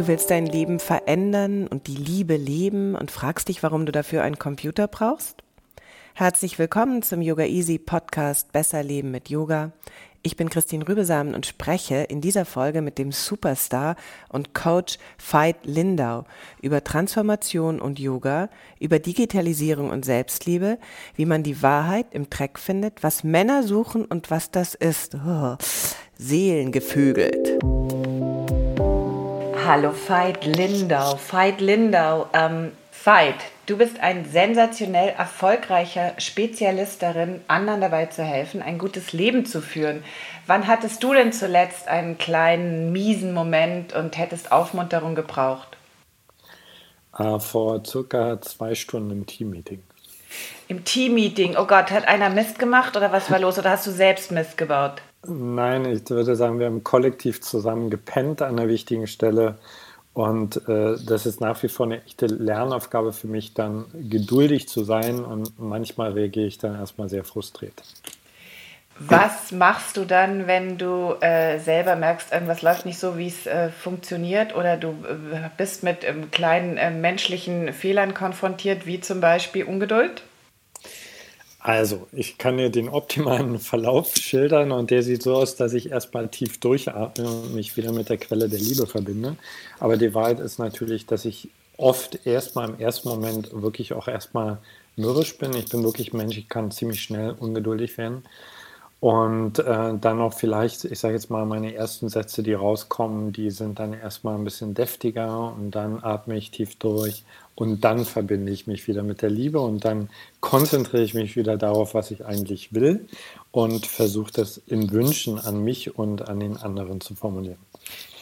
Du willst dein Leben verändern und die Liebe leben und fragst dich, warum du dafür einen Computer brauchst? Herzlich willkommen zum Yoga Easy Podcast Besser Leben mit Yoga. Ich bin Christine Rübesamen und spreche in dieser Folge mit dem Superstar und Coach Veit Lindau über Transformation und Yoga, über Digitalisierung und Selbstliebe, wie man die Wahrheit im Dreck findet, was Männer suchen und was das ist. Oh, Seelengevögelt. Hallo Veit Lindau. Veit Lindau. Ähm, Veit, du bist ein sensationell erfolgreicher Spezialist darin, anderen dabei zu helfen, ein gutes Leben zu führen. Wann hattest du denn zuletzt einen kleinen, miesen Moment und hättest Aufmunterung gebraucht? Äh, vor circa zwei Stunden im Teammeeting. Im Teammeeting, oh Gott, hat einer Mist gemacht oder was war los? Oder hast du selbst Mist gebaut? Nein, ich würde sagen, wir haben kollektiv zusammen gepennt an einer wichtigen Stelle. Und äh, das ist nach wie vor eine echte Lernaufgabe für mich, dann geduldig zu sein. Und manchmal reagiere ich dann erstmal sehr frustriert. Was machst du dann, wenn du äh, selber merkst, irgendwas läuft nicht so, wie es äh, funktioniert, oder du äh, bist mit ähm, kleinen äh, menschlichen Fehlern konfrontiert, wie zum Beispiel Ungeduld? Also, ich kann dir den optimalen Verlauf schildern und der sieht so aus, dass ich erstmal tief durchatme und mich wieder mit der Quelle der Liebe verbinde. Aber die Wahrheit ist natürlich, dass ich oft erstmal im ersten Moment wirklich auch erstmal mürrisch bin. Ich bin wirklich Mensch, ich kann ziemlich schnell ungeduldig werden. Und äh, dann noch vielleicht, ich sage jetzt mal, meine ersten Sätze, die rauskommen, die sind dann erstmal ein bisschen deftiger und dann atme ich tief durch und dann verbinde ich mich wieder mit der Liebe und dann konzentriere ich mich wieder darauf, was ich eigentlich will und versuche das in Wünschen an mich und an den anderen zu formulieren.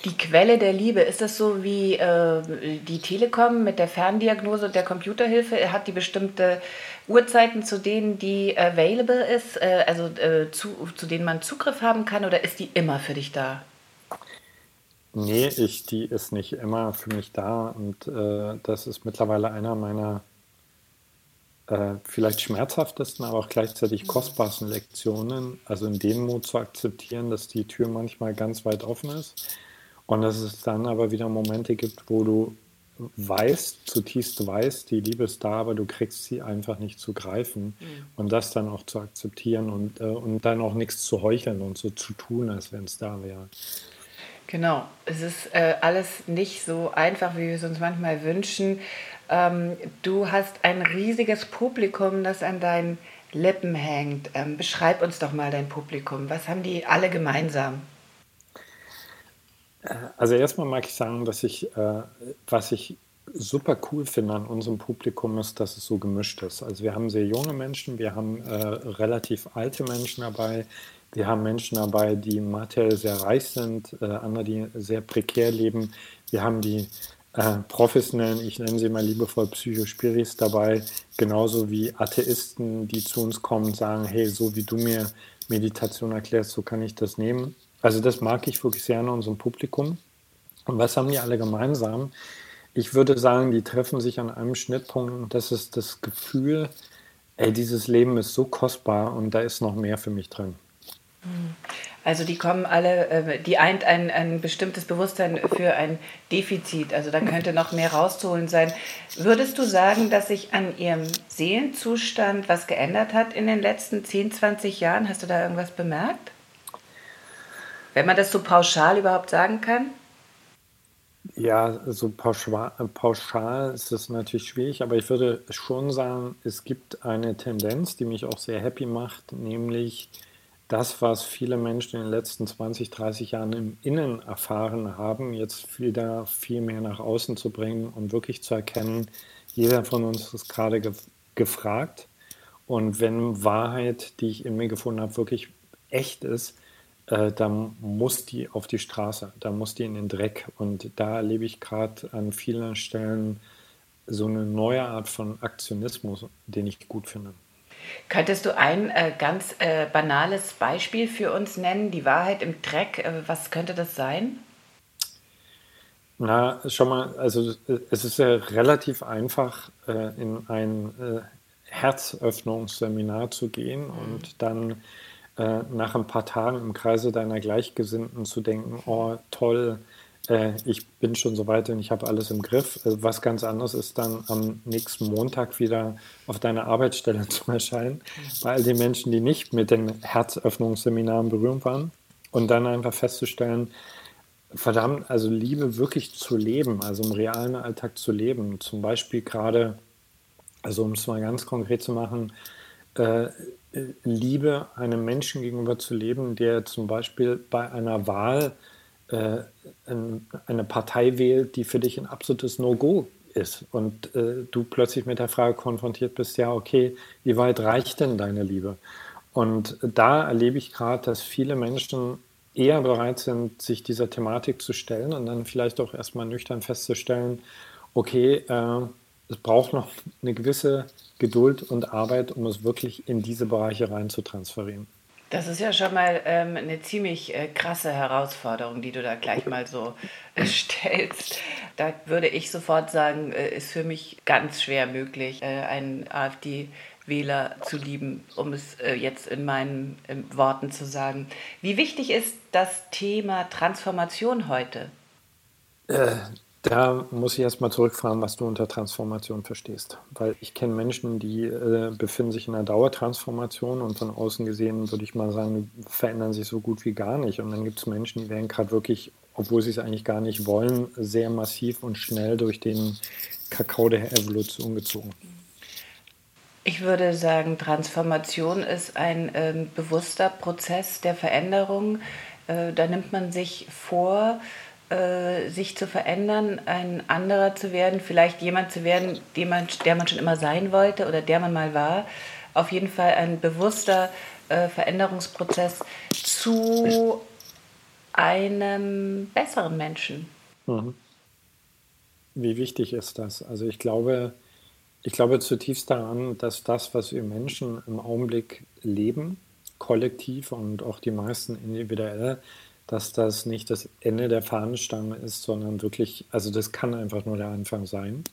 Die Quelle der Liebe, ist das so wie äh, die Telekom mit der Ferndiagnose und der Computerhilfe? Hat die bestimmte Uhrzeiten, zu denen die available ist, äh, also äh, zu, zu denen man Zugriff haben kann, oder ist die immer für dich da? Nee, ich, die ist nicht immer für mich da und äh, das ist mittlerweile einer meiner äh, vielleicht schmerzhaftesten, aber auch gleichzeitig kostbarsten Lektionen, also in dem Mut zu akzeptieren, dass die Tür manchmal ganz weit offen ist und dass es dann aber wieder Momente gibt, wo du weißt, zutiefst weißt, die Liebe ist da, aber du kriegst sie einfach nicht zu greifen. Mhm. Und das dann auch zu akzeptieren und, äh, und dann auch nichts zu heucheln und so zu tun, als wenn es da wäre. Genau, es ist äh, alles nicht so einfach, wie wir es uns manchmal wünschen. Ähm, du hast ein riesiges Publikum, das an deinen Lippen hängt. Ähm, beschreib uns doch mal dein Publikum. Was haben die alle gemeinsam? Also erstmal mag ich sagen, dass ich, äh, was ich super cool finde an unserem Publikum ist, dass es so gemischt ist. Also wir haben sehr junge Menschen, wir haben äh, relativ alte Menschen dabei, wir haben Menschen dabei, die materiell sehr reich sind, äh, andere, die sehr prekär leben. Wir haben die äh, professionellen, ich nenne sie mal liebevoll Psychospiris dabei, genauso wie Atheisten, die zu uns kommen und sagen, hey, so wie du mir Meditation erklärst, so kann ich das nehmen. Also das mag ich wirklich sehr an unserem Publikum. Und was haben die alle gemeinsam? Ich würde sagen, die treffen sich an einem Schnittpunkt und das ist das Gefühl, ey, dieses Leben ist so kostbar und da ist noch mehr für mich drin. Also die kommen alle, äh, die eint ein, ein bestimmtes Bewusstsein für ein Defizit. Also da könnte noch mehr rauszuholen sein. Würdest du sagen, dass sich an ihrem Seelenzustand was geändert hat in den letzten 10, 20 Jahren? Hast du da irgendwas bemerkt? Wenn man das so pauschal überhaupt sagen kann? Ja, so pauschal, ist es natürlich schwierig, aber ich würde schon sagen, es gibt eine Tendenz, die mich auch sehr happy macht, nämlich das, was viele Menschen in den letzten 20, 30 Jahren im Innen erfahren haben, jetzt wieder viel mehr nach außen zu bringen und wirklich zu erkennen, jeder von uns ist gerade ge gefragt. Und wenn Wahrheit, die ich in mir gefunden habe, wirklich echt ist, äh, dann muss die auf die Straße, da muss die in den Dreck. Und da erlebe ich gerade an vielen Stellen so eine neue Art von Aktionismus, den ich gut finde. Könntest du ein äh, ganz äh, banales Beispiel für uns nennen? Die Wahrheit im Dreck, äh, was könnte das sein? Na, schon mal, also es ist ja relativ einfach, äh, in ein äh, Herzöffnungsseminar zu gehen mhm. und dann äh, nach ein paar Tagen im Kreise deiner Gleichgesinnten zu denken, oh toll, äh, ich bin schon so weit und ich habe alles im Griff. Äh, was ganz anderes ist dann am nächsten Montag wieder auf deiner Arbeitsstelle zu erscheinen, bei all den Menschen, die nicht mit den Herzöffnungsseminaren berühmt waren und dann einfach festzustellen, verdammt, also Liebe wirklich zu leben, also im realen Alltag zu leben, zum Beispiel gerade, also um es mal ganz konkret zu machen, äh, Liebe einem Menschen gegenüber zu leben, der zum Beispiel bei einer Wahl äh, eine Partei wählt, die für dich ein absolutes No-Go ist und äh, du plötzlich mit der Frage konfrontiert bist, ja, okay, wie weit reicht denn deine Liebe? Und da erlebe ich gerade, dass viele Menschen eher bereit sind, sich dieser Thematik zu stellen und dann vielleicht auch erstmal nüchtern festzustellen, okay, äh, es braucht noch eine gewisse Geduld und Arbeit, um es wirklich in diese Bereiche rein zu transferieren. Das ist ja schon mal ähm, eine ziemlich äh, krasse Herausforderung, die du da gleich mal so äh, stellst. Da würde ich sofort sagen, äh, ist für mich ganz schwer möglich, äh, einen AfD-Wähler zu lieben, um es äh, jetzt in meinen Worten zu sagen. Wie wichtig ist das Thema Transformation heute? Da muss ich erstmal zurückfragen, was du unter Transformation verstehst. Weil ich kenne Menschen, die äh, befinden sich in einer Dauertransformation und von außen gesehen würde ich mal sagen, verändern sich so gut wie gar nicht. Und dann gibt es Menschen, die werden gerade wirklich, obwohl sie es eigentlich gar nicht wollen, sehr massiv und schnell durch den Kakao der Evolution gezogen. Ich würde sagen, Transformation ist ein äh, bewusster Prozess der Veränderung. Äh, da nimmt man sich vor, äh, sich zu verändern, ein anderer zu werden, vielleicht jemand zu werden, man, der man schon immer sein wollte oder der man mal war. Auf jeden Fall ein bewusster äh, Veränderungsprozess zu einem besseren Menschen. Mhm. Wie wichtig ist das? Also ich glaube, ich glaube zutiefst daran, dass das, was wir Menschen im Augenblick leben, kollektiv und auch die meisten individuell, dass das nicht das Ende der Fahnenstange ist, sondern wirklich, also das kann einfach nur der Anfang sein.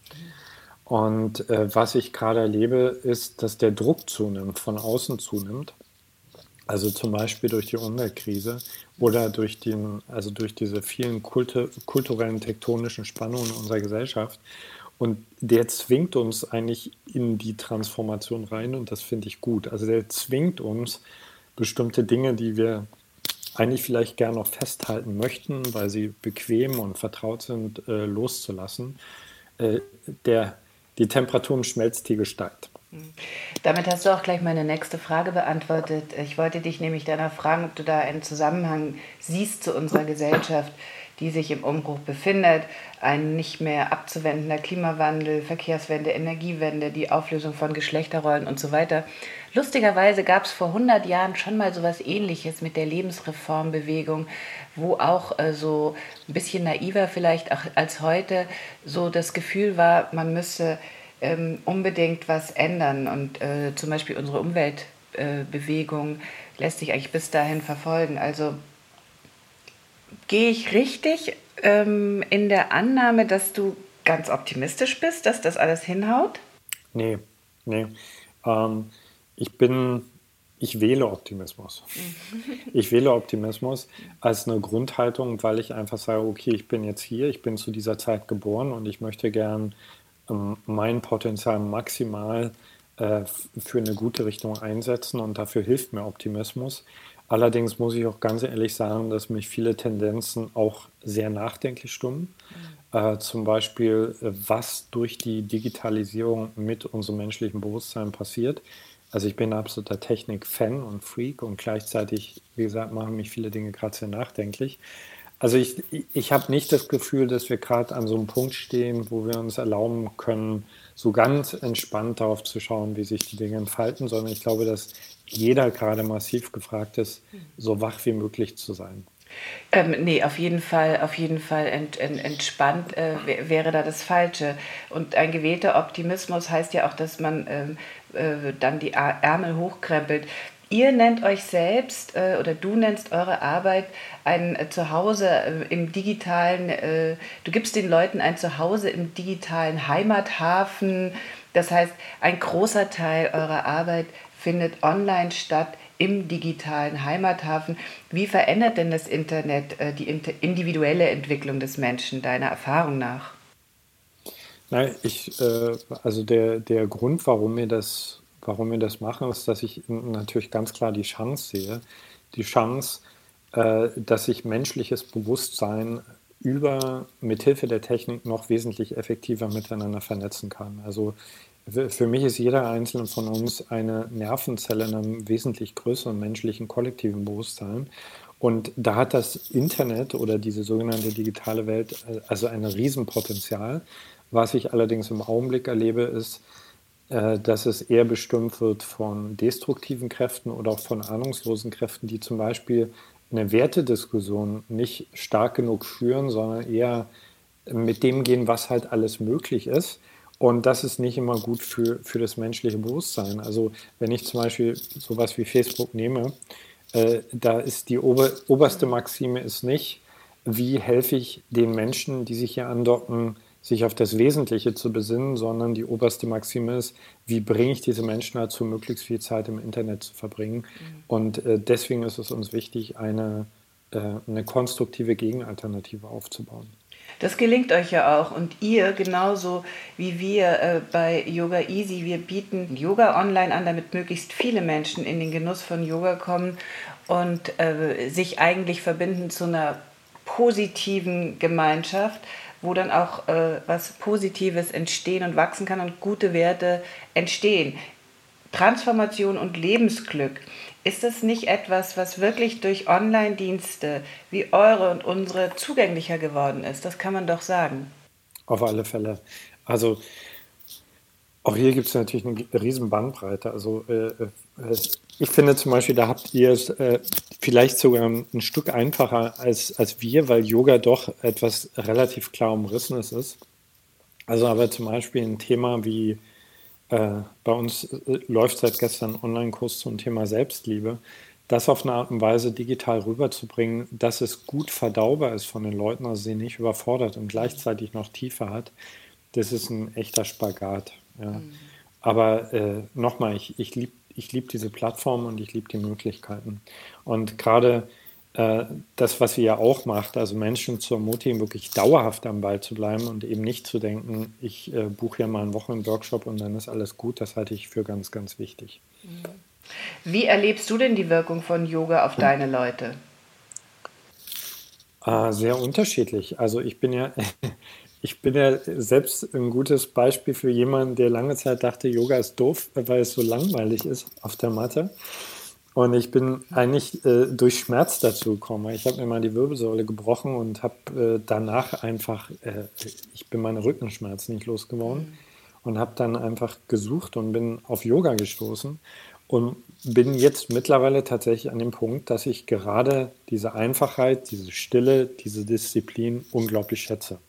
Und äh, was ich gerade erlebe, ist, dass der Druck zunimmt, von außen zunimmt. Also zum Beispiel durch die Umweltkrise oder durch, den, also durch diese vielen Kulte, kulturellen, tektonischen Spannungen unserer Gesellschaft. Und der zwingt uns eigentlich in die Transformation rein und das finde ich gut. Also der zwingt uns, bestimmte Dinge, die wir eigentlich vielleicht gern noch festhalten möchten, weil sie bequem und vertraut sind, äh, loszulassen, äh, der, die Temperatur im Schmelztiegel steigt. Damit hast du auch gleich meine nächste Frage beantwortet. Ich wollte dich nämlich danach fragen, ob du da einen Zusammenhang siehst zu unserer Gesellschaft, die sich im Umbruch befindet. Ein nicht mehr abzuwendender Klimawandel, Verkehrswende, Energiewende, die Auflösung von Geschlechterrollen und so weiter. Lustigerweise gab es vor 100 Jahren schon mal so etwas Ähnliches mit der Lebensreformbewegung, wo auch äh, so ein bisschen naiver vielleicht als heute so das Gefühl war, man müsse ähm, unbedingt was ändern. Und äh, zum Beispiel unsere Umweltbewegung äh, lässt sich eigentlich bis dahin verfolgen. Also gehe ich richtig ähm, in der Annahme, dass du ganz optimistisch bist, dass das alles hinhaut? Nee, nee. Ähm, ich bin, ich wähle Optimismus. Ich wähle Optimismus als eine Grundhaltung, weil ich einfach sage, okay, ich bin jetzt hier, ich bin zu dieser Zeit geboren und ich möchte gern ähm, mein Potenzial maximal äh, für eine gute Richtung einsetzen und dafür hilft mir Optimismus. Allerdings muss ich auch ganz ehrlich sagen, dass mich viele Tendenzen auch sehr nachdenklich stimmen. Mhm. Äh, zum Beispiel, äh, was durch die Digitalisierung mit unserem menschlichen Bewusstsein passiert. Also ich bin absoluter Technik-Fan und Freak und gleichzeitig, wie gesagt, machen mich viele Dinge gerade sehr nachdenklich. Also ich, ich habe nicht das Gefühl, dass wir gerade an so einem Punkt stehen, wo wir uns erlauben können, so ganz entspannt darauf zu schauen, wie sich die Dinge entfalten, sondern ich glaube, dass jeder gerade massiv gefragt ist, so wach wie möglich zu sein. Ähm, nee, auf jeden Fall, auf jeden Fall ent, ent, entspannt äh, wäre da das Falsche. Und ein gewählter Optimismus heißt ja auch, dass man ähm, äh, dann die Ärmel hochkrempelt. Ihr nennt euch selbst äh, oder du nennst eure Arbeit ein äh, Zuhause äh, im digitalen, äh, du gibst den Leuten ein Zuhause im digitalen Heimathafen. Das heißt, ein großer Teil eurer Arbeit findet online statt im digitalen Heimathafen. Wie verändert denn das Internet äh, die individuelle Entwicklung des Menschen deiner Erfahrung nach? Nein, ich, äh, also der, der Grund, warum wir, das, warum wir das machen, ist, dass ich natürlich ganz klar die Chance sehe. Die Chance, äh, dass sich menschliches Bewusstsein über mithilfe der Technik noch wesentlich effektiver miteinander vernetzen kann. Also für mich ist jeder einzelne von uns eine Nervenzelle in einem wesentlich größeren menschlichen kollektiven Bewusstsein. Und da hat das Internet oder diese sogenannte digitale Welt äh, also ein Riesenpotenzial. Was ich allerdings im Augenblick erlebe, ist, äh, dass es eher bestimmt wird von destruktiven Kräften oder auch von ahnungslosen Kräften, die zum Beispiel eine Wertediskussion nicht stark genug führen, sondern eher mit dem gehen, was halt alles möglich ist und das ist nicht immer gut für, für das menschliche Bewusstsein. Also wenn ich zum Beispiel sowas wie Facebook nehme, äh, da ist die ober, oberste Maxime ist nicht, wie helfe ich den Menschen, die sich hier andocken, sich auf das Wesentliche zu besinnen, sondern die oberste Maxime ist, wie bringe ich diese Menschen dazu, möglichst viel Zeit im Internet zu verbringen. Mhm. Und äh, deswegen ist es uns wichtig, eine, äh, eine konstruktive Gegenalternative aufzubauen. Das gelingt euch ja auch und ihr genauso wie wir äh, bei Yoga Easy. Wir bieten Yoga online an, damit möglichst viele Menschen in den Genuss von Yoga kommen und äh, sich eigentlich verbinden zu einer positiven Gemeinschaft, wo dann auch äh, was Positives entstehen und wachsen kann und gute Werte entstehen. Transformation und Lebensglück. Ist das nicht etwas, was wirklich durch Online-Dienste wie eure und unsere zugänglicher geworden ist? Das kann man doch sagen. Auf alle Fälle. Also auch hier gibt es natürlich eine riesen Bandbreite. Also äh, äh, ich finde zum Beispiel, da habt ihr es äh, vielleicht sogar ein Stück einfacher als, als wir, weil Yoga doch etwas relativ klar umrissenes ist. Also aber zum Beispiel ein Thema wie äh, bei uns äh, läuft seit gestern ein Online-Kurs zum Thema Selbstliebe. Das auf eine Art und Weise digital rüberzubringen, dass es gut verdaubar ist von den Leuten, also sie nicht überfordert und gleichzeitig noch Tiefe hat, das ist ein echter Spagat. Ja. Mhm. Aber äh, nochmal, ich, ich liebe ich lieb diese Plattform und ich liebe die Möglichkeiten. Und gerade äh, das, was ihr ja auch macht, also Menschen zu ermutigen, wirklich dauerhaft am Ball zu bleiben und eben nicht zu denken, ich äh, buche ja mal einen Wochenworkshop und dann ist alles gut, das halte ich für ganz, ganz wichtig. Mhm. Wie erlebst du denn die Wirkung von Yoga auf deine Leute? Ah, sehr unterschiedlich. Also ich bin ja, ich bin ja selbst ein gutes Beispiel für jemanden, der lange Zeit dachte, Yoga ist doof, weil es so langweilig ist auf der Matte. Und ich bin eigentlich äh, durch Schmerz dazu gekommen. Ich habe mir mal die Wirbelsäule gebrochen und habe äh, danach einfach, äh, ich bin meine Rückenschmerzen nicht losgeworden mhm. und habe dann einfach gesucht und bin auf Yoga gestoßen und bin jetzt mittlerweile tatsächlich an dem Punkt, dass ich gerade diese Einfachheit, diese Stille, diese Disziplin unglaublich schätze.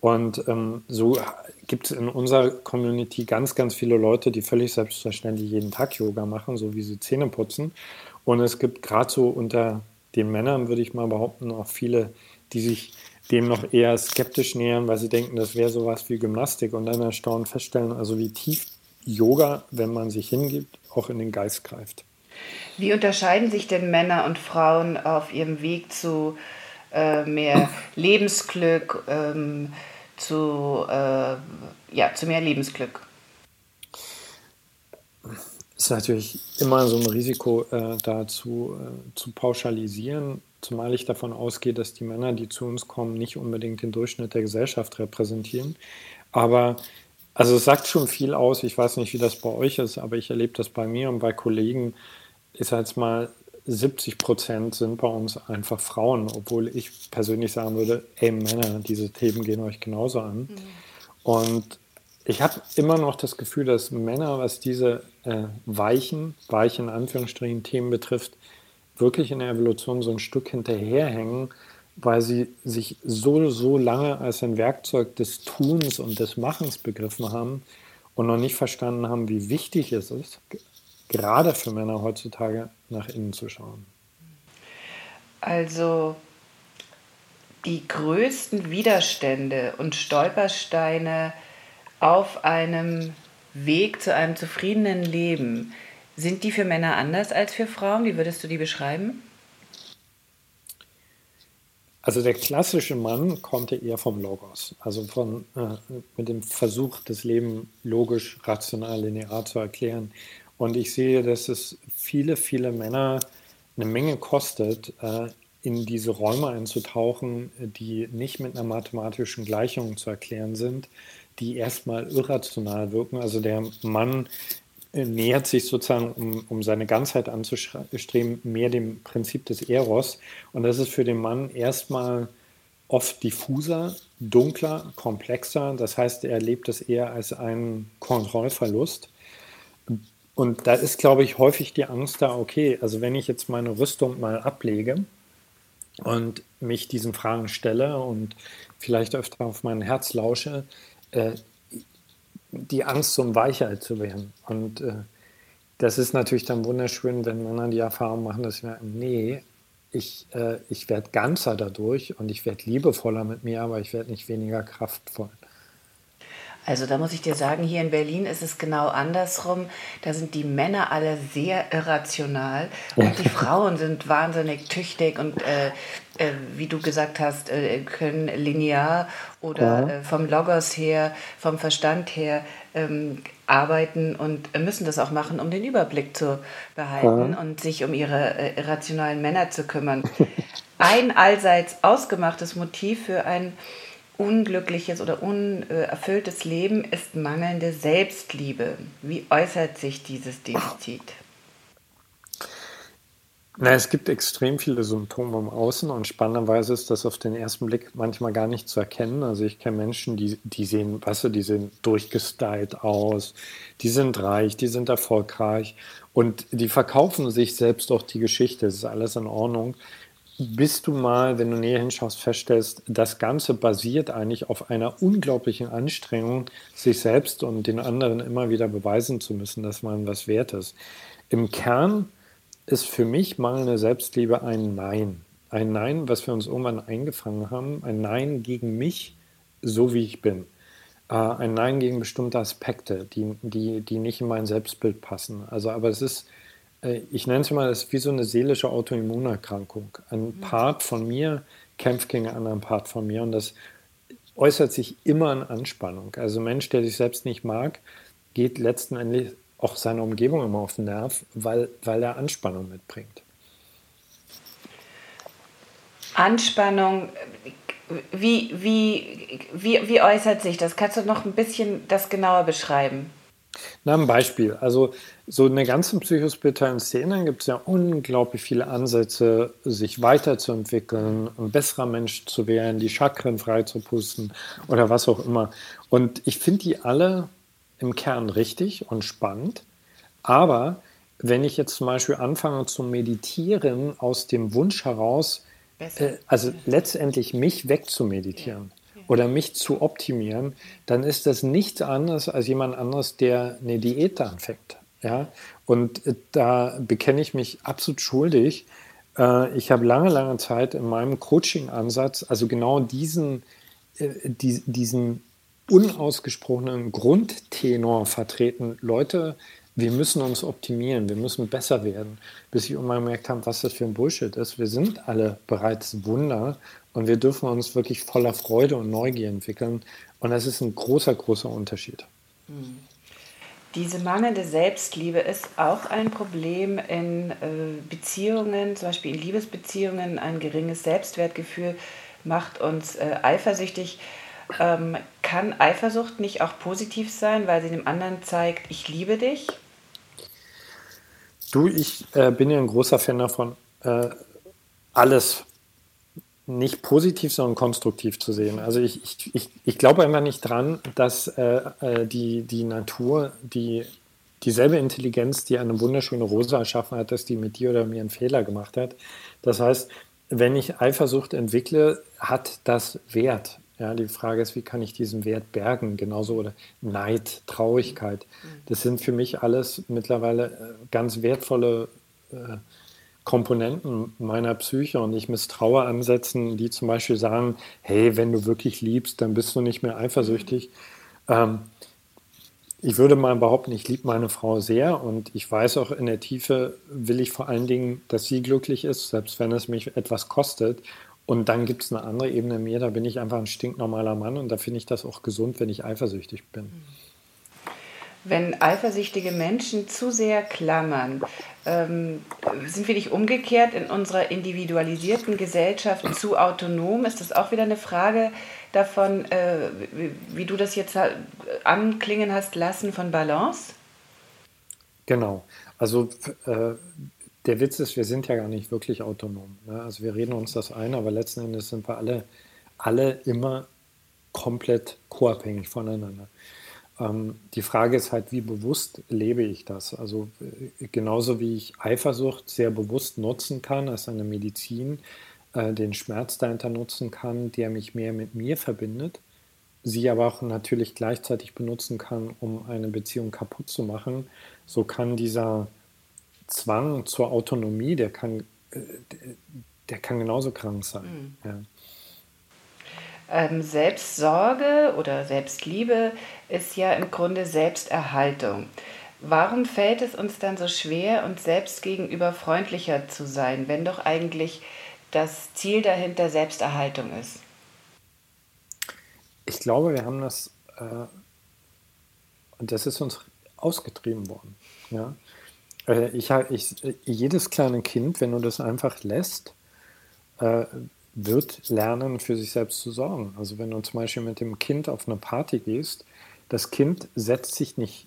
Und ähm, so gibt es in unserer Community ganz, ganz viele Leute, die völlig selbstverständlich jeden Tag Yoga machen, so wie sie Zähne putzen. Und es gibt gerade so unter den Männern, würde ich mal behaupten, auch viele, die sich dem noch eher skeptisch nähern, weil sie denken, das wäre sowas wie Gymnastik und dann erstaunt feststellen, also wie tief Yoga, wenn man sich hingibt, auch in den Geist greift. Wie unterscheiden sich denn Männer und Frauen auf ihrem Weg zu äh, mehr Lebensglück, ähm, zu, äh, ja, zu mehr Lebensglück? ist natürlich immer so ein Risiko, äh, da zu, äh, zu pauschalisieren, zumal ich davon ausgehe, dass die Männer, die zu uns kommen, nicht unbedingt den Durchschnitt der Gesellschaft repräsentieren. Aber also es sagt schon viel aus. Ich weiß nicht, wie das bei euch ist, aber ich erlebe das bei mir und bei Kollegen. Sage jetzt mal, 70 Prozent sind bei uns einfach Frauen, obwohl ich persönlich sagen würde, ey Männer, diese Themen gehen euch genauso an. Mhm. Und ich habe immer noch das Gefühl, dass Männer, was diese äh, weichen, weichen Anführungsstrichen Themen betrifft, wirklich in der Evolution so ein Stück hinterherhängen, weil sie sich so, so lange als ein Werkzeug des Tuns und des Machens begriffen haben und noch nicht verstanden haben, wie wichtig es ist, gerade für Männer heutzutage nach innen zu schauen. Also die größten Widerstände und Stolpersteine auf einem Weg zu einem zufriedenen Leben, sind die für Männer anders als für Frauen? Wie würdest du die beschreiben? Also der klassische Mann kommt eher vom Logos, also von, äh, mit dem Versuch, das Leben logisch, rational, linear zu erklären. Und ich sehe, dass es viele, viele Männer eine Menge kostet, äh, in diese Räume einzutauchen, die nicht mit einer mathematischen Gleichung zu erklären sind, die erstmal irrational wirken. Also der Mann äh, nähert sich sozusagen, um, um seine Ganzheit anzustreben, mehr dem Prinzip des Eros. Und das ist für den Mann erstmal oft diffuser, dunkler, komplexer. Das heißt, er erlebt es eher als einen Kontrollverlust. Und da ist, glaube ich, häufig die Angst da, okay, also wenn ich jetzt meine Rüstung mal ablege und mich diesen Fragen stelle und vielleicht öfter auf mein Herz lausche, äh, die Angst, um Weichheit zu werden. Und äh, das ist natürlich dann wunderschön, wenn Männer die Erfahrung machen, dass wir, nee, ich, äh, ich werde ganzer dadurch und ich werde liebevoller mit mir, aber ich werde nicht weniger kraftvoll. Also da muss ich dir sagen, hier in Berlin ist es genau andersrum. Da sind die Männer alle sehr irrational und die Frauen sind wahnsinnig tüchtig und äh, äh, wie du gesagt hast, äh, können linear oder ja. Äh, vom Logos her, vom Verstand her ähm, arbeiten und müssen das auch machen, um den Überblick zu behalten ja. und sich um ihre äh, irrationalen Männer zu kümmern. Ein allseits ausgemachtes Motiv für ein unglückliches oder unerfülltes Leben ist mangelnde Selbstliebe. Wie äußert sich dieses Defizit? Na, es gibt extrem viele Symptome im Außen und spannenderweise ist das auf den ersten Blick manchmal gar nicht zu erkennen. Also ich kenne Menschen, die, die sehen, weißt du, die sehen durchgestylt aus, die sind reich, die sind erfolgreich und die verkaufen sich selbst auch die Geschichte. Das ist alles in Ordnung bis du mal, wenn du näher hinschaust, feststellst, das Ganze basiert eigentlich auf einer unglaublichen Anstrengung, sich selbst und den anderen immer wieder beweisen zu müssen, dass man was wert ist. Im Kern ist für mich mangelnde Selbstliebe ein Nein. Ein Nein, was wir uns irgendwann eingefangen haben. Ein Nein gegen mich, so wie ich bin. Äh, ein Nein gegen bestimmte Aspekte, die, die, die nicht in mein Selbstbild passen. Also, aber es ist ich nenne es mal, das ist wie so eine seelische Autoimmunerkrankung. Ein mhm. Part von mir kämpft gegen einen anderen Part von mir und das äußert sich immer in Anspannung. Also ein Mensch, der sich selbst nicht mag, geht letzten Endes auch seiner Umgebung immer auf den Nerv, weil, weil er Anspannung mitbringt. Anspannung, wie, wie, wie, wie äußert sich das? Kannst du noch ein bisschen das genauer beschreiben? Na, ein Beispiel. Also so in der ganzen psychospirituellen Szene gibt es ja unglaublich viele Ansätze, sich weiterzuentwickeln, ein besserer Mensch zu werden, die Chakren frei zu pusten oder was auch immer. Und ich finde die alle im Kern richtig und spannend. Aber wenn ich jetzt zum Beispiel anfange zu meditieren aus dem Wunsch heraus, äh, also letztendlich mich wegzumeditieren, oder mich zu optimieren, dann ist das nichts anderes als jemand anderes, der eine Diät anfängt. Ja? Und äh, da bekenne ich mich absolut schuldig. Äh, ich habe lange, lange Zeit in meinem Coaching-Ansatz, also genau diesen, äh, diesen unausgesprochenen Grundtenor vertreten. Leute, wir müssen uns optimieren, wir müssen besser werden, bis ich irgendwann gemerkt habe, was das für ein Bullshit ist. Wir sind alle bereits Wunder und wir dürfen uns wirklich voller Freude und Neugier entwickeln. Und das ist ein großer, großer Unterschied. Hm. Diese mangelnde Selbstliebe ist auch ein Problem in äh, Beziehungen, zum Beispiel in Liebesbeziehungen. Ein geringes Selbstwertgefühl macht uns äh, eifersüchtig. Ähm, kann Eifersucht nicht auch positiv sein, weil sie dem anderen zeigt, ich liebe dich? Du, ich äh, bin ja ein großer Fan davon, äh, alles nicht positiv, sondern konstruktiv zu sehen. Also ich, ich, ich, ich glaube einfach nicht dran, dass äh, äh, die, die Natur, die dieselbe Intelligenz, die eine wunderschöne Rose erschaffen hat, dass die mit dir oder mir einen Fehler gemacht hat. Das heißt, wenn ich Eifersucht entwickle, hat das Wert. Ja, die Frage ist, wie kann ich diesen Wert bergen? Genauso oder Neid, Traurigkeit. Das sind für mich alles mittlerweile äh, ganz wertvolle äh, Komponenten meiner Psyche und ich misstraue Ansätzen, die zum Beispiel sagen, hey, wenn du wirklich liebst, dann bist du nicht mehr eifersüchtig. Ähm, ich würde mal behaupten, ich liebe meine Frau sehr und ich weiß auch in der Tiefe will ich vor allen Dingen, dass sie glücklich ist, selbst wenn es mich etwas kostet. Und dann gibt es eine andere Ebene mir, da bin ich einfach ein stinknormaler Mann und da finde ich das auch gesund, wenn ich eifersüchtig bin. Wenn eifersüchtige Menschen zu sehr klammern, ähm, sind wir nicht umgekehrt in unserer individualisierten Gesellschaft zu autonom? Ist das auch wieder eine Frage davon, äh, wie, wie, du das jetzt anklingen hast lassen von Balance? Genau. Also äh, der Witz ist, wir sind ja gar nicht wirklich autonom. Ne? Also wir reden uns das ein, aber letzten Endes sind wir alle, alle immer komplett co-abhängig voneinander. Ähm, die Frage ist halt, wie bewusst lebe ich das? Also äh, genauso wie ich Eifersucht sehr bewusst nutzen kann als eine Medizin, äh, den Schmerz dahinter nutzen kann, der mich mehr mit mir verbindet, sie aber auch natürlich gleichzeitig benutzen kann, um eine Beziehung kaputt zu machen, so kann dieser Zwang zur Autonomie, der kann, äh, der kann genauso krank sein. Mhm. Ja. Ähm, Selbstsorge oder Selbstliebe ist ja im Grunde Selbsterhaltung. Warum fällt es uns dann so schwer, uns selbst gegenüber freundlicher zu sein, wenn doch eigentlich das Ziel dahinter Selbsterhaltung ist? Ich glaube, wir haben das, äh, und das ist uns ausgetrieben worden. Ja? Äh, ich, ich, jedes kleine Kind, wenn du das einfach lässt, äh, wird lernen, für sich selbst zu sorgen. Also wenn du zum Beispiel mit dem Kind auf eine Party gehst, das Kind setzt sich nicht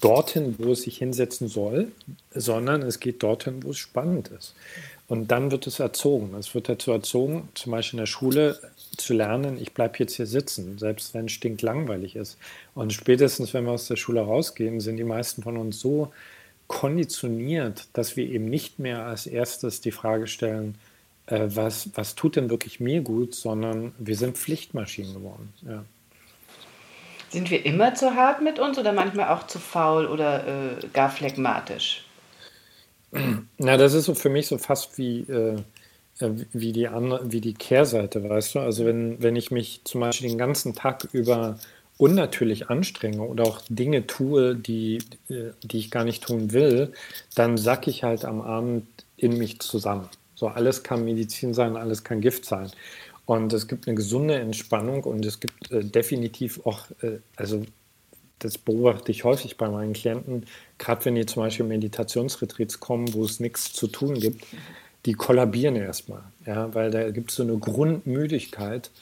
dorthin, wo es sich hinsetzen soll, sondern es geht dorthin, wo es spannend ist. Und dann wird es erzogen. Es wird dazu erzogen, zum Beispiel in der Schule zu lernen, ich bleibe jetzt hier sitzen, selbst wenn es stinklangweilig ist. Und spätestens, wenn wir aus der Schule rausgehen, sind die meisten von uns so konditioniert, dass wir eben nicht mehr als erstes die Frage stellen, äh, was, was tut denn wirklich mir gut, sondern wir sind Pflichtmaschinen geworden. Ja. Sind wir immer zu hart mit uns oder manchmal auch zu faul oder äh, gar phlegmatisch? Na, das ist so für mich so fast wie, äh, äh, wie, die andere, wie die Kehrseite, weißt du? Also wenn, wenn ich mich zum Beispiel den ganzen Tag über unnatürlich anstrenge oder auch Dinge tue, die, äh, die ich gar nicht tun will, dann sack ich halt am Abend in mich zusammen. So alles kann Medizin sein, alles kann Gift sein. Und es gibt eine gesunde Entspannung und es gibt äh, definitiv auch, äh, also das beobachte ich häufig bei meinen Klienten, gerade wenn die zum Beispiel Meditationsretreats kommen, wo es nichts zu tun gibt, die kollabieren erstmal, ja, weil da gibt es so eine Grundmüdigkeit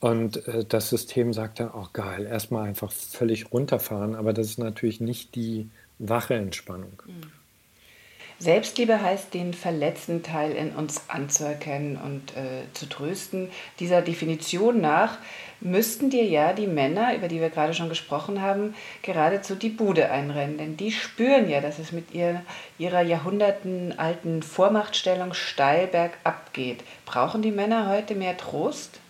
und äh, das System sagt dann, oh geil, erstmal einfach völlig runterfahren, aber das ist natürlich nicht die wache Entspannung. Mhm. Selbstliebe heißt, den verletzten Teil in uns anzuerkennen und äh, zu trösten. Dieser Definition nach müssten dir ja die Männer, über die wir gerade schon gesprochen haben, geradezu die Bude einrennen. Denn die spüren ja, dass es mit ihr, ihrer jahrhundertenalten Vormachtstellung steil bergab geht. Brauchen die Männer heute mehr Trost?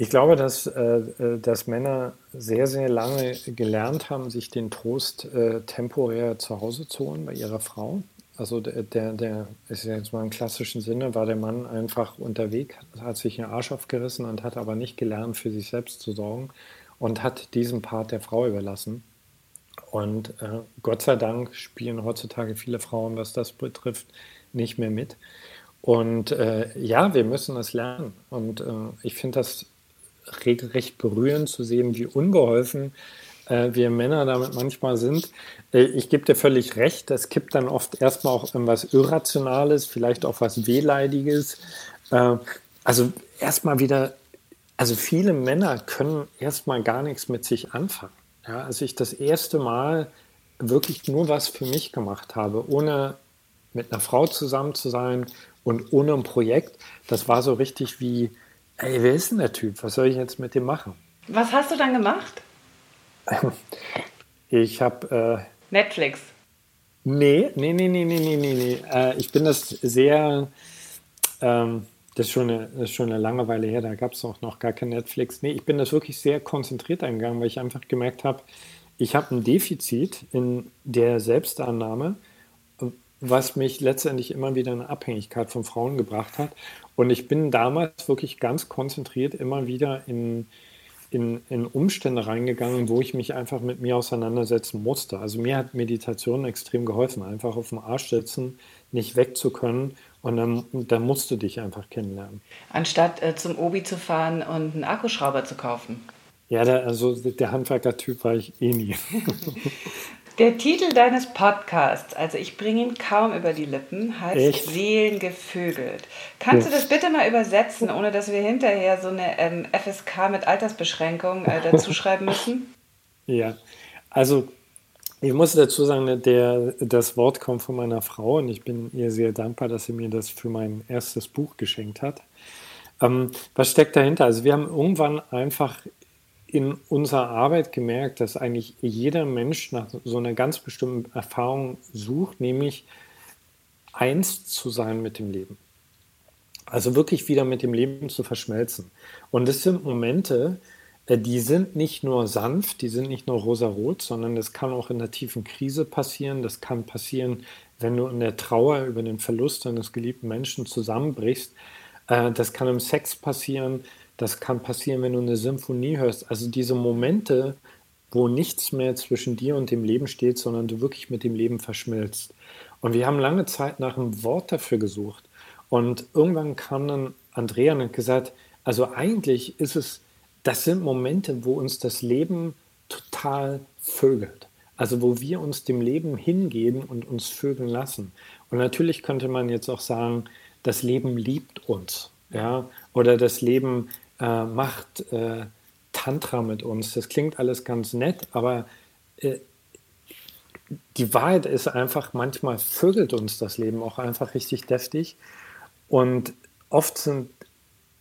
Ich glaube, dass, äh, äh, dass Männer sehr, sehr lange gelernt haben, sich den Trost äh, temporär zu Hause zu holen bei ihrer Frau. Also der, der, der ist jetzt mal im klassischen Sinne, war der Mann einfach unterwegs, hat sich den Arsch aufgerissen und hat aber nicht gelernt, für sich selbst zu sorgen und hat diesen Part der Frau überlassen. Und äh, Gott sei Dank spielen heutzutage viele Frauen, was das betrifft, nicht mehr mit. Und äh, ja, wir müssen das lernen. Und äh, ich finde das regelrecht berührend zu sehen, wie unbeholfen äh, wir Männer damit manchmal sind. Äh, ich gebe dir völlig recht, es kippt dann oft erstmal auch irgendwas Irrationales, vielleicht auch was Wehleidiges. Äh, also erstmal wieder, also viele Männer können erstmal gar nichts mit sich anfangen. Ja, als ich das erste Mal wirklich nur was für mich gemacht habe, ohne mit einer Frau zusammen zu sein und ohne ein Projekt, das war so richtig wie, ey, wer ist denn der Typ? Was soll ich jetzt mit dem machen? Was hast du dann gemacht? Ich habe... Äh, Netflix. Nee, nee, nee, nee, nee, nee, nee. nee. Äh, ich bin das sehr... Ähm, das ist, schon eine, das ist schon eine lange Weile her, da gab es auch noch gar kein Netflix. Nee, ich bin das wirklich sehr konzentriert eingegangen, weil ich einfach gemerkt habe, ich habe ein Defizit in der Selbstannahme, was mich letztendlich immer wieder in Abhängigkeit von Frauen gebracht hat. Und ich bin damals wirklich ganz konzentriert immer wieder in, in, in Umstände reingegangen, wo ich mich einfach mit mir auseinandersetzen musste. Also mir hat Meditation extrem geholfen, einfach auf dem Arsch sitzen, nicht weg zu können und dann, dann musst du dich einfach kennenlernen. Anstatt äh, zum Obi zu fahren und einen Akkuschrauber zu kaufen. Ja, der, also der Handwerker-Typ war ich eh nie. Der Titel deines Podcasts, also ich bringe ihn kaum über die Lippen, heißt Echt? Seelengevögelt. Kannst ja. du das bitte mal übersetzen, ohne dass wir hinterher so eine ähm, FSK mit Altersbeschränkung äh, dazu schreiben müssen? Ja, also ich muss dazu sagen, der, das Wort kommt von meiner Frau und ich bin ihr sehr dankbar, dass sie mir das für mein erstes Buch geschenkt hat. Ähm, was steckt dahinter? Also wir haben irgendwann einfach in unserer Arbeit gemerkt, dass eigentlich jeder Mensch nach so einer ganz bestimmten Erfahrung sucht, nämlich eins zu sein mit dem Leben. Also wirklich wieder mit dem Leben zu verschmelzen. Und das sind Momente, äh, die sind nicht nur sanft, die sind nicht nur rosarot, sondern das kann auch in der tiefen Krise passieren. Das kann passieren, wenn du in der Trauer über den Verlust eines geliebten Menschen zusammenbrichst. Äh, das kann im Sex passieren. Das kann passieren, wenn du eine Symphonie hörst. Also diese Momente, wo nichts mehr zwischen dir und dem Leben steht, sondern du wirklich mit dem Leben verschmilzt. Und wir haben lange Zeit nach einem Wort dafür gesucht. Und irgendwann kam dann Andrea und hat gesagt, also eigentlich ist es das sind Momente, wo uns das Leben total vögelt. Also wo wir uns dem Leben hingeben und uns vögeln lassen. Und natürlich könnte man jetzt auch sagen, das Leben liebt uns. Ja? Oder das Leben äh, macht äh, Tantra mit uns. Das klingt alles ganz nett, aber äh, die Wahrheit ist einfach, manchmal vögelt uns das Leben auch einfach richtig deftig. Und oft sind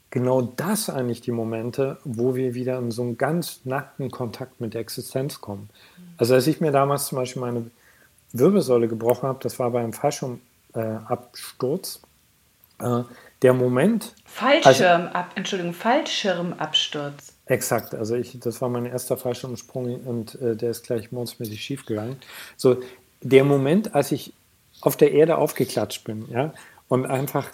genau das eigentlich die Momente, wo wir wieder in so einen ganz nackten Kontakt mit der Existenz kommen. Also als ich mir damals zum Beispiel meine Wirbelsäule gebrochen habe, das war beim Fallschirmabsturz, äh, der Moment. Fallschirm, also, Entschuldigung, Fallschirmabsturz. Exakt, also ich, das war mein erster Fallschirmsprung und äh, der ist gleich mordsmäßig schief gegangen. So, der Moment, als ich auf der Erde aufgeklatscht bin, ja, und einfach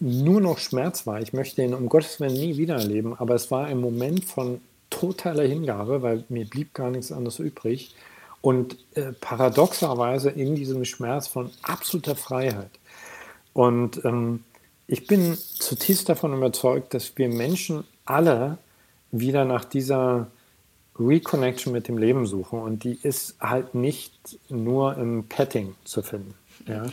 nur noch Schmerz war. Ich möchte ihn um Gottes Willen nie wieder erleben, aber es war ein Moment von totaler Hingabe, weil mir blieb gar nichts anderes übrig. Und äh, paradoxerweise in diesem Schmerz von absoluter Freiheit. Und ähm, ich bin zutiefst davon überzeugt, dass wir Menschen alle wieder nach dieser Reconnection mit dem Leben suchen. Und die ist halt nicht nur im Petting zu finden. Ja.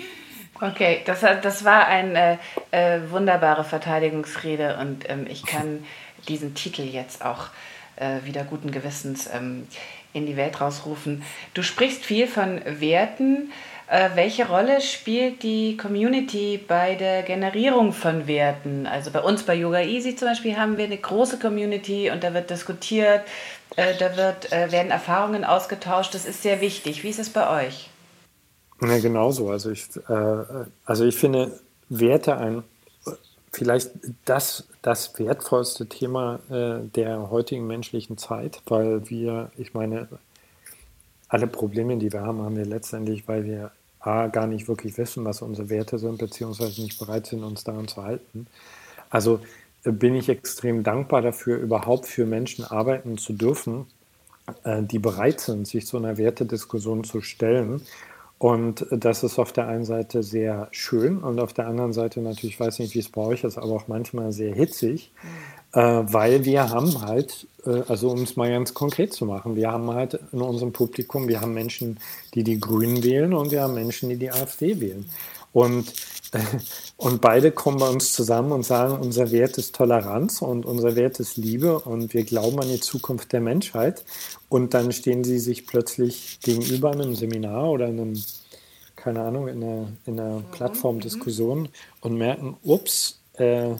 Okay, das, das war eine äh, äh, wunderbare Verteidigungsrede und ähm, ich kann diesen Titel jetzt auch äh, wieder guten Gewissens ähm, in die Welt rausrufen. Du sprichst viel von Werten. Äh, welche Rolle spielt die Community bei der Generierung von Werten? Also bei uns bei Yoga Easy zum Beispiel haben wir eine große Community und da wird diskutiert, äh, da wird, äh, werden Erfahrungen ausgetauscht. Das ist sehr wichtig. Wie ist es bei euch? Ja, genauso. Also ich, also ich finde Werte ein vielleicht das, das wertvollste Thema der heutigen menschlichen Zeit, weil wir, ich meine, alle Probleme, die wir haben, haben wir letztendlich, weil wir A, gar nicht wirklich wissen, was unsere Werte sind, beziehungsweise nicht bereit sind, uns daran zu halten. Also äh, bin ich extrem dankbar dafür, überhaupt für Menschen arbeiten zu dürfen, äh, die bereit sind, sich so einer Wertediskussion zu stellen und das ist auf der einen Seite sehr schön und auf der anderen Seite natürlich, ich weiß nicht, wie es bei euch ist, aber auch manchmal sehr hitzig, mhm. Äh, weil wir haben halt, äh, also um es mal ganz konkret zu machen, wir haben halt in unserem Publikum, wir haben Menschen, die die Grünen wählen und wir haben Menschen, die die AfD wählen. Und, äh, und beide kommen bei uns zusammen und sagen, unser Wert ist Toleranz und unser Wert ist Liebe und wir glauben an die Zukunft der Menschheit. Und dann stehen sie sich plötzlich gegenüber in einem Seminar oder in einem keine Ahnung, in einer, in einer Plattformdiskussion und merken, ups, äh,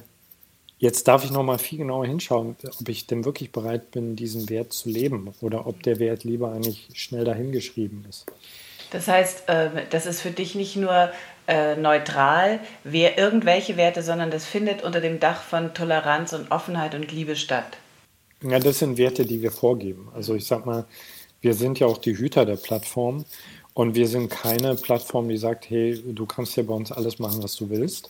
jetzt darf ich nochmal viel genauer hinschauen, ob ich denn wirklich bereit bin, diesen Wert zu leben oder ob der Wert lieber eigentlich schnell dahingeschrieben ist. Das heißt, äh, das ist für dich nicht nur äh, neutral, wer irgendwelche Werte, sondern das findet unter dem Dach von Toleranz und Offenheit und Liebe statt. Ja, das sind Werte, die wir vorgeben. Also ich sag mal, wir sind ja auch die Hüter der Plattform und wir sind keine Plattform, die sagt, hey, du kannst ja bei uns alles machen, was du willst.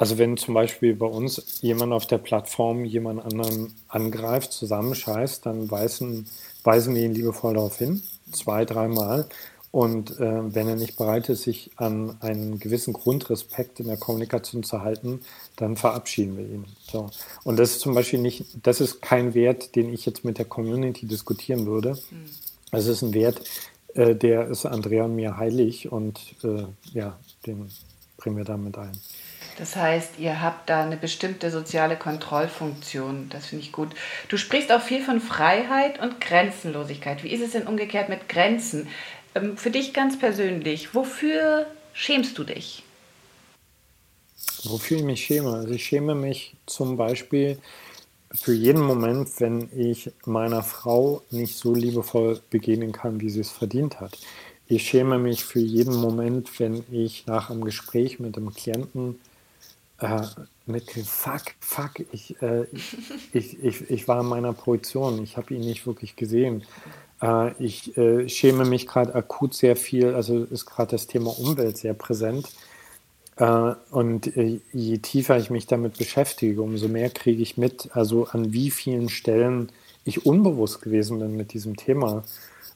Also wenn zum Beispiel bei uns jemand auf der Plattform jemand anderen angreift, zusammenscheißt, dann weisen, weisen wir ihn liebevoll darauf hin, zwei, dreimal. Und äh, wenn er nicht bereit ist, sich an einen gewissen Grundrespekt in der Kommunikation zu halten, dann verabschieden wir ihn. So. Und das ist zum Beispiel nicht, das ist kein Wert, den ich jetzt mit der Community diskutieren würde. Mhm. Es ist ein Wert, äh, der ist Andrea und mir heilig und äh, ja, den bringen wir damit ein. Das heißt, ihr habt da eine bestimmte soziale Kontrollfunktion. Das finde ich gut. Du sprichst auch viel von Freiheit und Grenzenlosigkeit. Wie ist es denn umgekehrt mit Grenzen? Ähm, für dich ganz persönlich, wofür schämst du dich? Wofür ich mich schäme? Also ich schäme mich zum Beispiel für jeden Moment, wenn ich meiner Frau nicht so liebevoll begegnen kann, wie sie es verdient hat. Ich schäme mich für jeden Moment, wenn ich nach einem Gespräch mit einem Klienten äh, mitkriege, fuck, fuck, ich, äh, ich, ich, ich war in meiner Projektion, ich habe ihn nicht wirklich gesehen. Äh, ich äh, schäme mich gerade akut sehr viel, also ist gerade das Thema Umwelt sehr präsent. Äh, und äh, je tiefer ich mich damit beschäftige, umso mehr kriege ich mit, also an wie vielen Stellen ich unbewusst gewesen bin mit diesem Thema.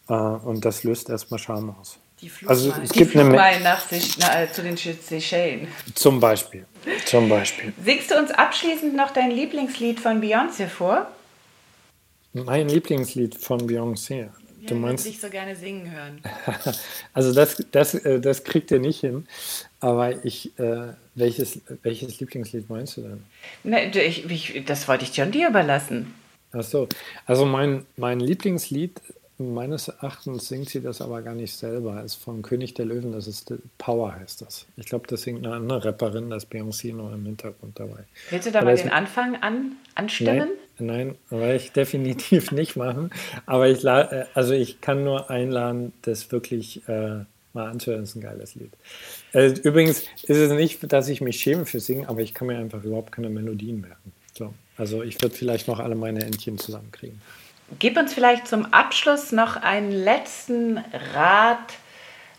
und das löst erstmal Scham aus. Die also es die gibt eine nach, na, zu den Seychellen. Zum Beispiel. Zum Beispiel. Singst du uns abschließend noch dein Lieblingslied von Beyoncé vor? Mein Lieblingslied von Beyoncé. Ja, du meinst, ich so gerne singen hören. also das, das, äh, das kriegt ihr nicht hin. Aber ich, äh, welches, welches Lieblingslied meinst du denn? Na, ich, ich, das wollte ich John dir überlassen. Ach so. Also mein, mein Lieblingslied, meines Erachtens singt sie das aber gar nicht selber, ist von König der Löwen, das ist Power heißt das. Ich glaube, das singt eine andere Rapperin, das Beyoncé noch im Hintergrund dabei. Willst du da aber mal den Anfang an, anstimmen? Nein, Nein, werde ich definitiv nicht machen. Aber ich, äh, also ich kann nur einladen, das wirklich äh, mal anzuhören. Das ist ein geiles Lied. Äh, übrigens ist es nicht, dass ich mich schäme für Singen, aber ich kann mir einfach überhaupt keine Melodien merken. So, also ich würde vielleicht noch alle meine Entchen zusammenkriegen. Gib uns vielleicht zum Abschluss noch einen letzten Rat,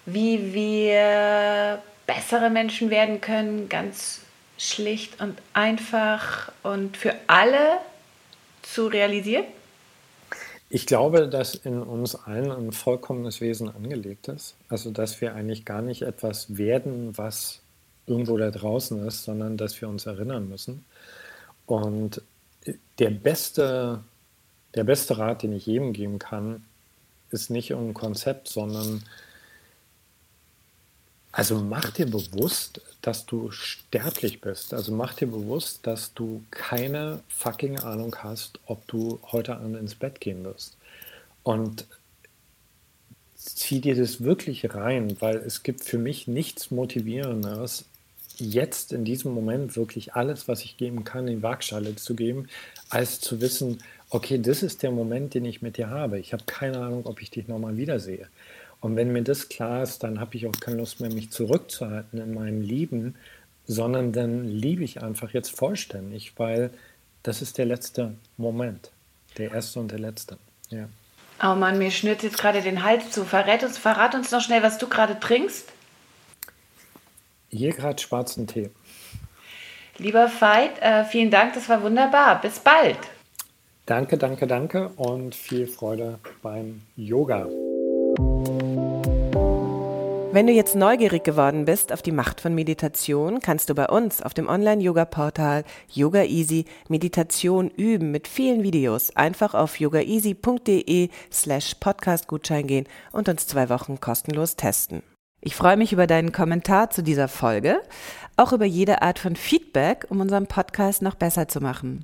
wie wir bessere Menschen werden können, ganz schlicht und einfach und für alle zu realisieren? Ich glaube, dass in uns allen ein vollkommenes Wesen angelegt ist. Also, dass wir eigentlich gar nicht etwas werden, was irgendwo da draußen ist, sondern dass wir uns erinnern müssen. Und der beste, der beste Rat, den ich jedem geben kann, ist nicht ein Konzept, sondern also mach dir bewusst, dass du sterblich bist. Also mach dir bewusst, dass du keine fucking Ahnung hast, ob du heute Abend ins Bett gehen wirst. Und zieh dir das wirklich rein, weil es gibt für mich nichts Motivierenderes, jetzt in diesem Moment wirklich alles, was ich geben kann, in die Waagschale zu geben, als zu wissen, okay, das ist der Moment, den ich mit dir habe. Ich habe keine Ahnung, ob ich dich nochmal wiedersehe. Und wenn mir das klar ist, dann habe ich auch keine Lust mehr, mich zurückzuhalten in meinem Lieben, sondern dann liebe ich einfach jetzt vollständig, weil das ist der letzte Moment. Der erste und der letzte. Ja. Oh Mann, mir schnürt jetzt gerade den Hals zu. Verrät uns, verrat uns noch schnell, was du gerade trinkst. Hier gerade schwarzen Tee. Lieber Veit, äh, vielen Dank, das war wunderbar. Bis bald. Danke, danke, danke und viel Freude beim Yoga. Wenn du jetzt neugierig geworden bist auf die Macht von Meditation, kannst du bei uns auf dem Online-Yoga-Portal Yoga Easy Meditation üben mit vielen Videos. Einfach auf yogaeasy.de slash Podcast-Gutschein gehen und uns zwei Wochen kostenlos testen. Ich freue mich über deinen Kommentar zu dieser Folge, auch über jede Art von Feedback, um unseren Podcast noch besser zu machen.